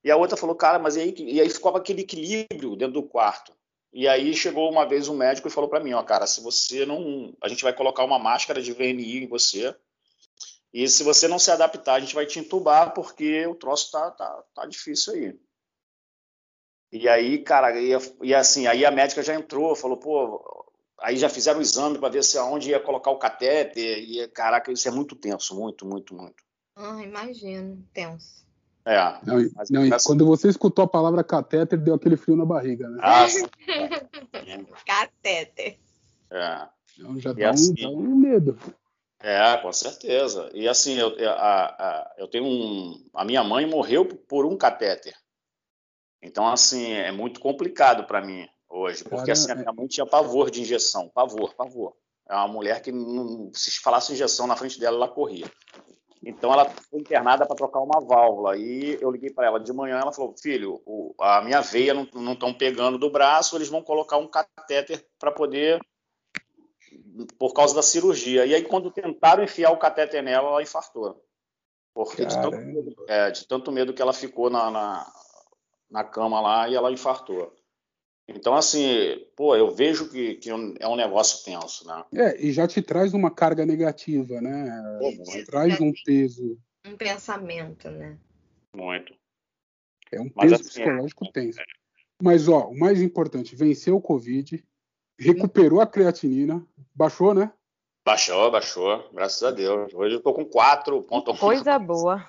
E a outra falou, cara, mas e aí, e aí ficava aquele equilíbrio dentro do quarto. E aí chegou uma vez um médico e falou para mim, ó, cara, se você não, a gente vai colocar uma máscara de VNI em você. E se você não se adaptar, a gente vai te entubar porque o troço tá, tá, tá difícil aí. E aí, cara, e, e assim, aí a médica já entrou, falou, pô, aí já fizeram o exame para ver se aonde ia colocar o catéter. E caraca, isso é muito tenso, muito, muito, muito. Ah, imagino, tenso. É. Não, não, quando você escutou a palavra catéter, deu aquele frio na barriga, né? Ah, catéter. É. Então já dá, assim, um, dá, um, medo. É, com certeza. E assim, eu, a, a, eu tenho um. A minha mãe morreu por um catéter. Então, assim, é muito complicado para mim hoje, porque assim, a é minha mãe tinha pavor de injeção, pavor, pavor. É uma mulher que, não, se falasse injeção na frente dela, ela corria. Então ela foi internada para trocar uma válvula. E eu liguei para ela de manhã, ela falou: "Filho, o, a minha veia não estão pegando do braço, eles vão colocar um catéter para poder por causa da cirurgia". E aí quando tentaram enfiar o catéter nela, ela infartou. Porque de tanto, medo, é, de tanto, medo, que ela ficou na, na, na cama lá e ela infartou. Então, assim, pô, eu vejo que, que é um negócio tenso, né? É, e já te traz uma carga negativa, né? Pô, traz um peso. Um pensamento, né? Muito. É um Mas, peso assim, psicológico é, tenso. É. Mas, ó, o mais importante, venceu o Covid, recuperou a creatinina, baixou, né? Baixou, baixou, graças a Deus. Hoje eu tô com 4.1. Coisa boa.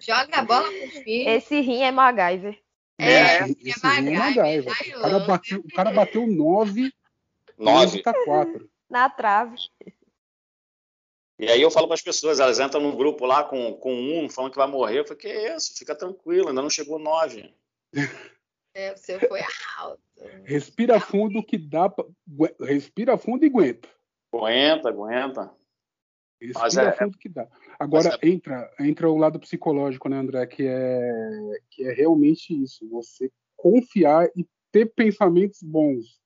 Joga a bola pro filho. Esse rim é MacGyver. É, é, esse, esse é. O cara, bateu, o cara bateu 9, 9. tá 4. Na trave. E aí eu falo para as pessoas, elas entram num grupo lá com, com um, falando que vai morrer. Eu falei, que é isso? Fica tranquilo, ainda não chegou 9. É, o seu foi alto. Respira fundo que dá pra... Respira fundo e aguenta. Aguenta, aguenta. Respira Mas é, fundo que dá. Agora é... entra, entra o lado psicológico, né, André? Que é, que é realmente isso. Você confiar e ter pensamentos bons.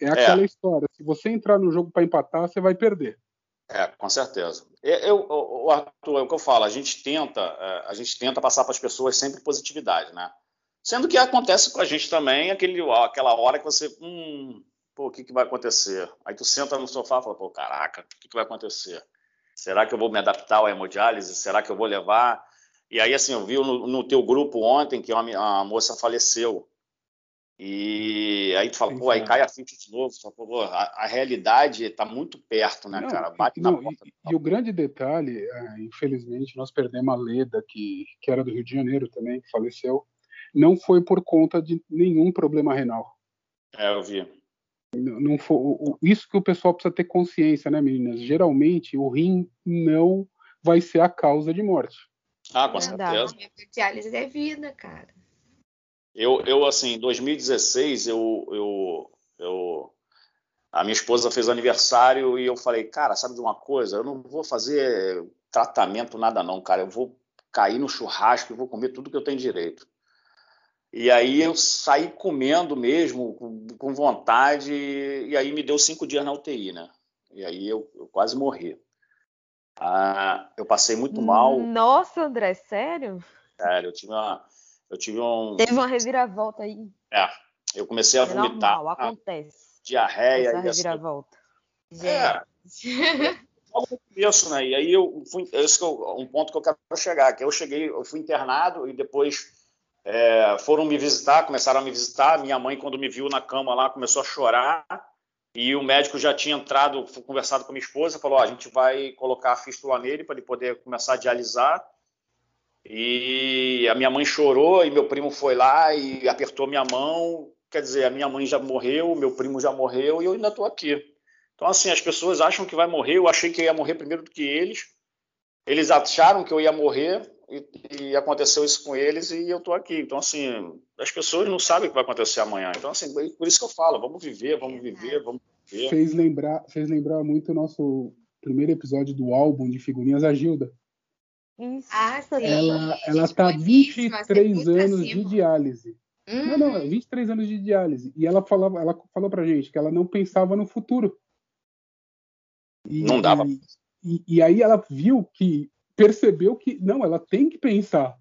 É, é. aquela é. história. Se você entrar no jogo para empatar, você vai perder. É, com certeza. Eu, o Arthur, é o que eu falo. A gente tenta, é, a gente tenta passar para as pessoas sempre positividade, né? Sendo que acontece com a gente também aquele, aquela hora que você, hum, pô, o que, que vai acontecer? Aí tu senta no sofá e fala, pô, caraca, o que, que vai acontecer? Será que eu vou me adaptar à hemodiálise? Será que eu vou levar? E aí, assim, eu vi no, no teu grupo ontem que uma, uma, moça faleceu. E aí tu fala, pô, aí cai a ficha de novo. Fala, pô, a, a, realidade está muito perto, né, não, cara? Bate não, na porta. E, e, o grande detalhe, é, infelizmente, nós perdemos a Leda, que, que era do Rio de Janeiro também, que faleceu. Não foi por conta de nenhum problema renal. É, eu vi. Não for, isso que o pessoal precisa ter consciência, né, meninas? Geralmente o rim não vai ser a causa de morte. Ah, com certeza. A diálise é vida, cara. Eu, eu assim, em 2016, eu, eu, eu, a minha esposa fez aniversário e eu falei, cara, sabe de uma coisa? Eu não vou fazer tratamento, nada não, cara. Eu vou cair no churrasco e vou comer tudo que eu tenho direito. E aí eu saí comendo mesmo, com, vontade, e aí me deu cinco dias na UTI, né? E aí eu, eu quase morri. Ah, eu passei muito mal. Nossa, André, sério? Sério, eu tive uma. Eu tive um. Teve uma reviravolta aí. É, eu comecei a é vomitar. Normal, acontece. Diarreia. Essa reviravolta. Assim, é. Logo no começo, né? E aí eu fui. Esse é um ponto que eu quero chegar, que eu cheguei, eu fui internado e depois é, foram me visitar, começaram a me visitar. Minha mãe, quando me viu na cama lá, começou a chorar. E o médico já tinha entrado, conversado com minha esposa, falou: a gente vai colocar a fístula nele para ele poder começar a dialisar. E a minha mãe chorou e meu primo foi lá e apertou minha mão. Quer dizer, a minha mãe já morreu, meu primo já morreu e eu ainda estou aqui. Então, assim, as pessoas acham que vai morrer. Eu achei que eu ia morrer primeiro do que eles. Eles acharam que eu ia morrer e, e, aconteceu isso com eles e eu tô aqui. Então, assim, as pessoas não sabem o que vai acontecer amanhã. Então, assim, por isso que eu falo, vamos viver, vamos viver, vamos viver. Fez lembrar, fez lembrar muito o nosso primeiro episódio do álbum de figurinhas, a Gilda. Isso. Ah. Ela, ela tá 23 anos de diálise. Hum. Não, não, 23 anos de diálise. E ela falava, ela falou pra gente que ela não pensava no futuro. E, não dava. E, e aí ela viu que percebeu que não, ela tem que pensar.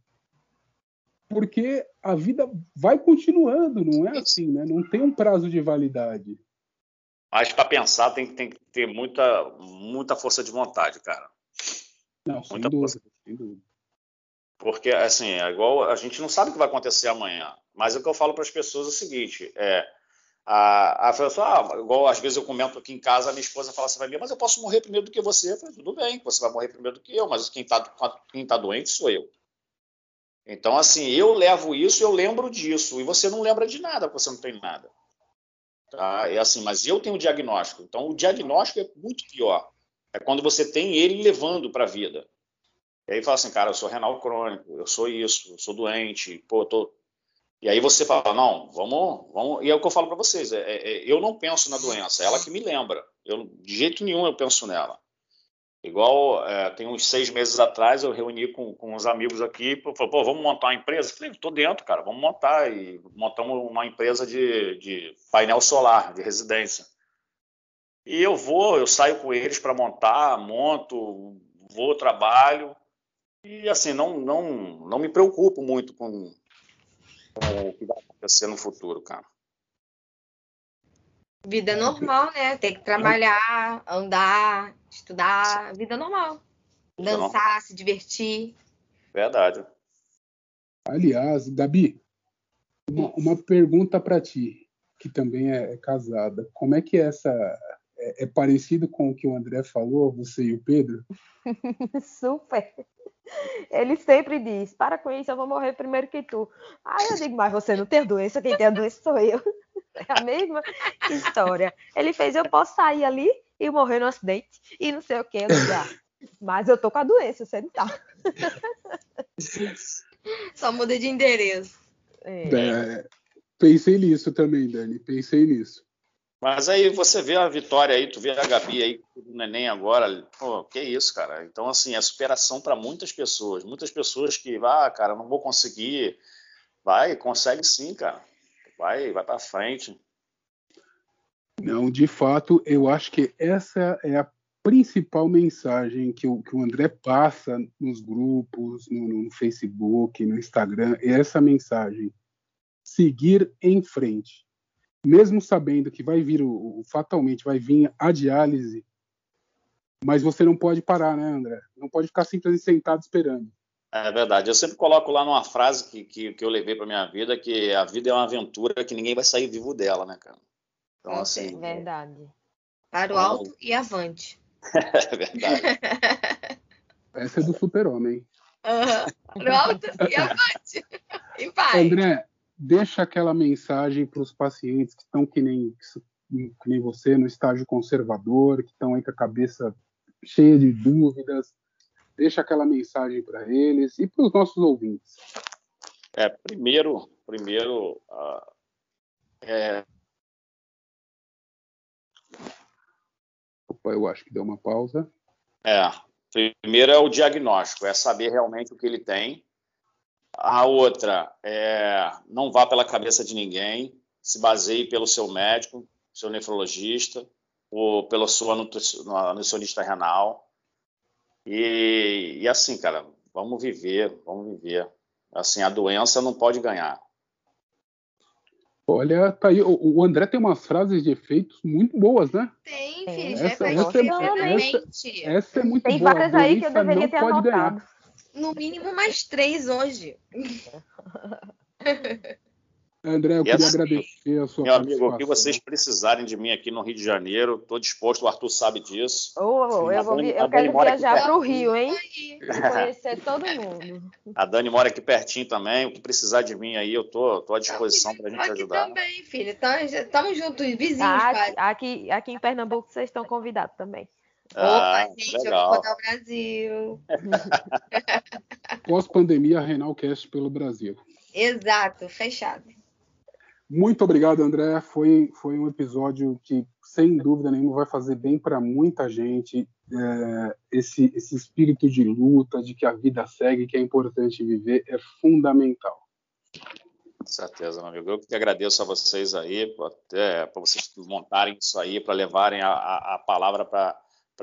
Porque a vida vai continuando, não é assim, né? Não tem um prazo de validade. Mas para pensar tem, tem que ter muita, muita força de vontade, cara. Não, sem muita dúvida, força. sem dúvida. Porque, assim, é igual a gente não sabe o que vai acontecer amanhã. Mas o que eu falo para as pessoas é o seguinte: é, a, a pessoa, ah, igual às vezes eu comento aqui em casa, a minha esposa fala assim para mim, mas eu posso morrer primeiro do que você. Eu tudo bem, você vai morrer primeiro do que eu, mas quem está quem tá doente sou eu. Então, assim, eu levo isso, eu lembro disso, e você não lembra de nada, você não tem nada. Tá? É assim, mas eu tenho o diagnóstico. Então, o diagnóstico é muito pior. É quando você tem ele levando para a vida. E aí fala assim, cara, eu sou renal crônico, eu sou isso, eu sou doente, pô, tô, e aí você fala, não, vamos, vamos. E é o que eu falo para vocês, é, é, eu não penso na doença, é ela que me lembra. Eu, de jeito nenhum eu penso nela. Igual é, tem uns seis meses atrás eu reuni com, com uns amigos aqui, falou, pô, vamos montar uma empresa? Eu falei, tô dentro, cara, vamos montar. E montamos uma empresa de, de painel solar, de residência. E eu vou, eu saio com eles para montar, monto, vou, trabalho. E assim, não, não, não me preocupo muito com o que vai acontecer no futuro, cara. Vida normal, né? Tem que trabalhar, andar, estudar, vida normal. Dançar, se divertir. Verdade. Aliás, Gabi, uma, uma pergunta para ti, que também é casada. Como é que é essa é, é, parecido com o que o André falou, você e o Pedro? Super. Ele sempre diz: para com isso, eu vou morrer primeiro que tu. Aí eu digo: mas você não tem doença, quem tem a doença sou eu. É a mesma história. Ele fez: eu posso sair ali e morrer no acidente e não sei o que. lugar. Mas eu tô com a doença, você não tá. Só muda de endereço. É. É, pensei nisso também, Dani. Pensei nisso. Mas aí você vê a vitória aí, tu vê a Gabi aí, o neném agora, pô, que isso, cara. Então, assim, é superação para muitas pessoas. Muitas pessoas que, ah, cara, não vou conseguir. Vai, consegue sim, cara. Vai, vai para frente. Não, de fato, eu acho que essa é a principal mensagem que o, que o André passa nos grupos, no, no Facebook, no Instagram, é essa mensagem. Seguir em frente mesmo sabendo que vai vir o, fatalmente vai vir a diálise, mas você não pode parar, né, André? Não pode ficar simplesmente sentado esperando. É verdade. Eu sempre coloco lá numa frase que, que, que eu levei para minha vida, que a vida é uma aventura que ninguém vai sair vivo dela, né, cara? Então, é assim. Verdade. Para o alto e avante. é verdade. Essa é do super-homem. Uhum. Para o alto e avante. E vai. André, deixa aquela mensagem para os pacientes que estão que nem, que nem você, no estágio conservador, que estão aí com a cabeça cheia de dúvidas. Deixa aquela mensagem para eles e para os nossos ouvintes. É, primeiro, primeiro uh, é... Opa, eu acho que deu uma pausa. É, primeiro é o diagnóstico, é saber realmente o que ele tem. A outra é não vá pela cabeça de ninguém, se baseie pelo seu médico, seu nefrologista, ou pela sua nutricionista renal. E, e assim, cara, vamos viver, vamos viver. Assim, a doença não pode ganhar. Olha, tá aí. O, André tem umas frases de efeitos muito boas, né? Tem, filho. Essa, essa, é, essa, essa, é muito tem boa. Tem várias aí que eu deveria ter anotado. Ganhar. No mínimo mais três hoje. André, eu queria assim, agradecer a sua Meu amigo, o que vocês precisarem de mim aqui no Rio de Janeiro, estou disposto, o Arthur sabe disso. Oh, eu, vou, eu quero viajar para o Rio, hein? conhecer todo mundo. A Dani mora aqui pertinho também, o que precisar de mim aí, eu tô, tô à disposição para a gente ajudar. Aqui também, filho, estamos juntos, vizinhos, ah, aqui, aqui em Pernambuco vocês estão convidados também. Ah, Opa, gente, legal. eu vou o Brasil. Pós-pandemia, Renalcast pelo Brasil. Exato, fechado. Muito obrigado, André. Foi, foi um episódio que, sem dúvida nenhuma, vai fazer bem para muita gente. É, esse, esse espírito de luta, de que a vida segue, que é importante viver, é fundamental. Com certeza, meu amigo. Eu que agradeço a vocês aí, para vocês montarem isso aí, para levarem a, a, a palavra para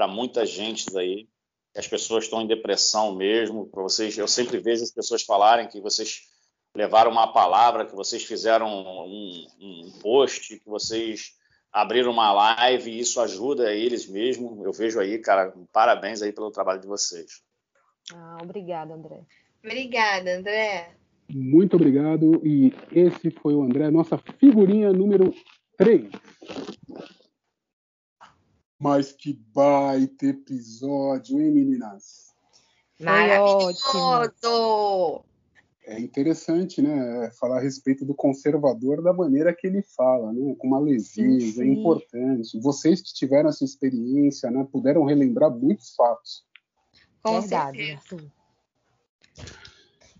muita gente aí. As pessoas estão em depressão mesmo. Para vocês, eu sempre vejo as pessoas falarem que vocês levaram uma palavra, que vocês fizeram um, um post, que vocês abriram uma live e isso ajuda eles mesmo. Eu vejo aí, cara, parabéns aí pelo trabalho de vocês. Ah, obrigada, André. Obrigada, André. Muito obrigado. E esse foi o André, nossa figurinha número 3. Mas que baita episódio, hein, meninas? Maravilhoso! é interessante, né, falar a respeito do conservador da maneira que ele fala, né, com uma leveza, é importante. Vocês que tiveram essa experiência, né, puderam relembrar muitos fatos. Com Verdade, Arthur.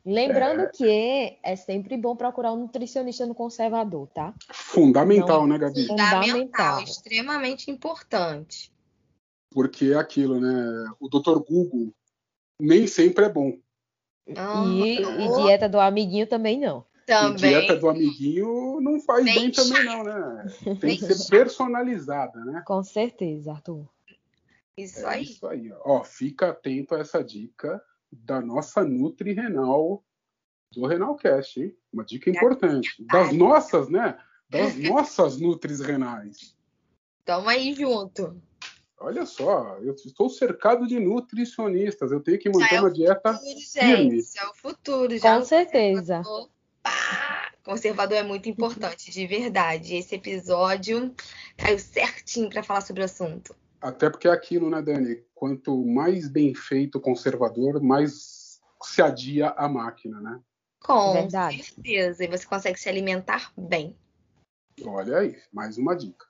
Lembrando é... que é sempre bom procurar um nutricionista no conservador, tá? Fundamental, né, Gabi? Fundamental, extremamente importante. Porque é aquilo, né? O Dr. Google nem sempre é bom. Ah, e, e, dieta do amiguinho também não. Também. E dieta do amiguinho não faz bem, bem também não, né? Tem que ser personalizada, né? Com certeza, Arthur. Isso é aí. Isso aí. Ó, fica atento a essa dica da nossa Nutri Renal do Renalcast, hein? Uma dica importante. Das nossas, né? Das nossas Nutris renais. Tamo aí junto. Olha só, eu estou cercado de nutricionistas. Eu tenho que manter é uma dieta futuro, firme. Gente, é o futuro. Já Com certeza. Conservador, conservador é muito importante, de verdade. Esse episódio caiu certinho para falar sobre o assunto. Até porque é aquilo, né, Dani? Quanto mais bem feito o conservador, mais se adia a máquina, né? Com verdade. certeza. E você consegue se alimentar bem. Olha aí, mais uma dica.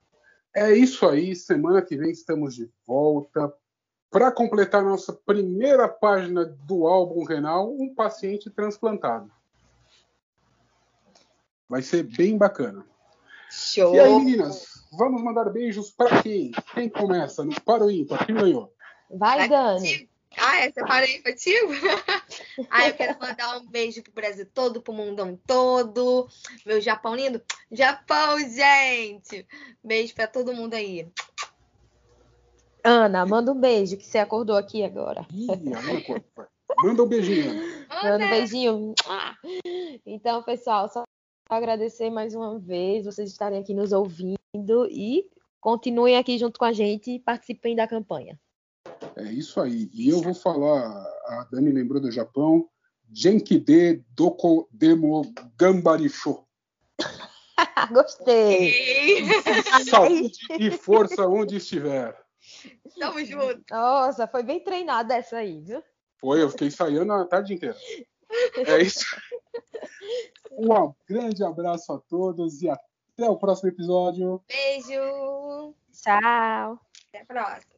É isso aí. Semana que vem estamos de volta para completar nossa primeira página do álbum renal, um paciente transplantado. Vai ser bem bacana. Show. E aí, meninas, vamos mandar beijos para quem? Quem começa? No para o ímpar. Quem ganhou? Vai, Dani. Ah, é? Separei contigo? ah, eu quero mandar um beijo pro Brasil todo, pro mundão todo. Meu Japão lindo. Japão, gente! Beijo pra todo mundo aí. Ana, manda um beijo, que você acordou aqui agora. Ih, manda um beijinho. Manda um beijinho. Então, pessoal, só agradecer mais uma vez vocês estarem aqui nos ouvindo e continuem aqui junto com a gente e participem da campanha. É isso aí. E eu vou falar, a Dani lembrou do Japão, Genkide Doko Demo Gambarisho. Gostei. Saúde e força onde estiver. Tamo junto. Nossa, foi bem treinada essa aí, viu? Foi, eu fiquei ensaiando a tarde inteira. É isso. Um grande abraço a todos e até o próximo episódio. Beijo. Tchau. Até a próxima.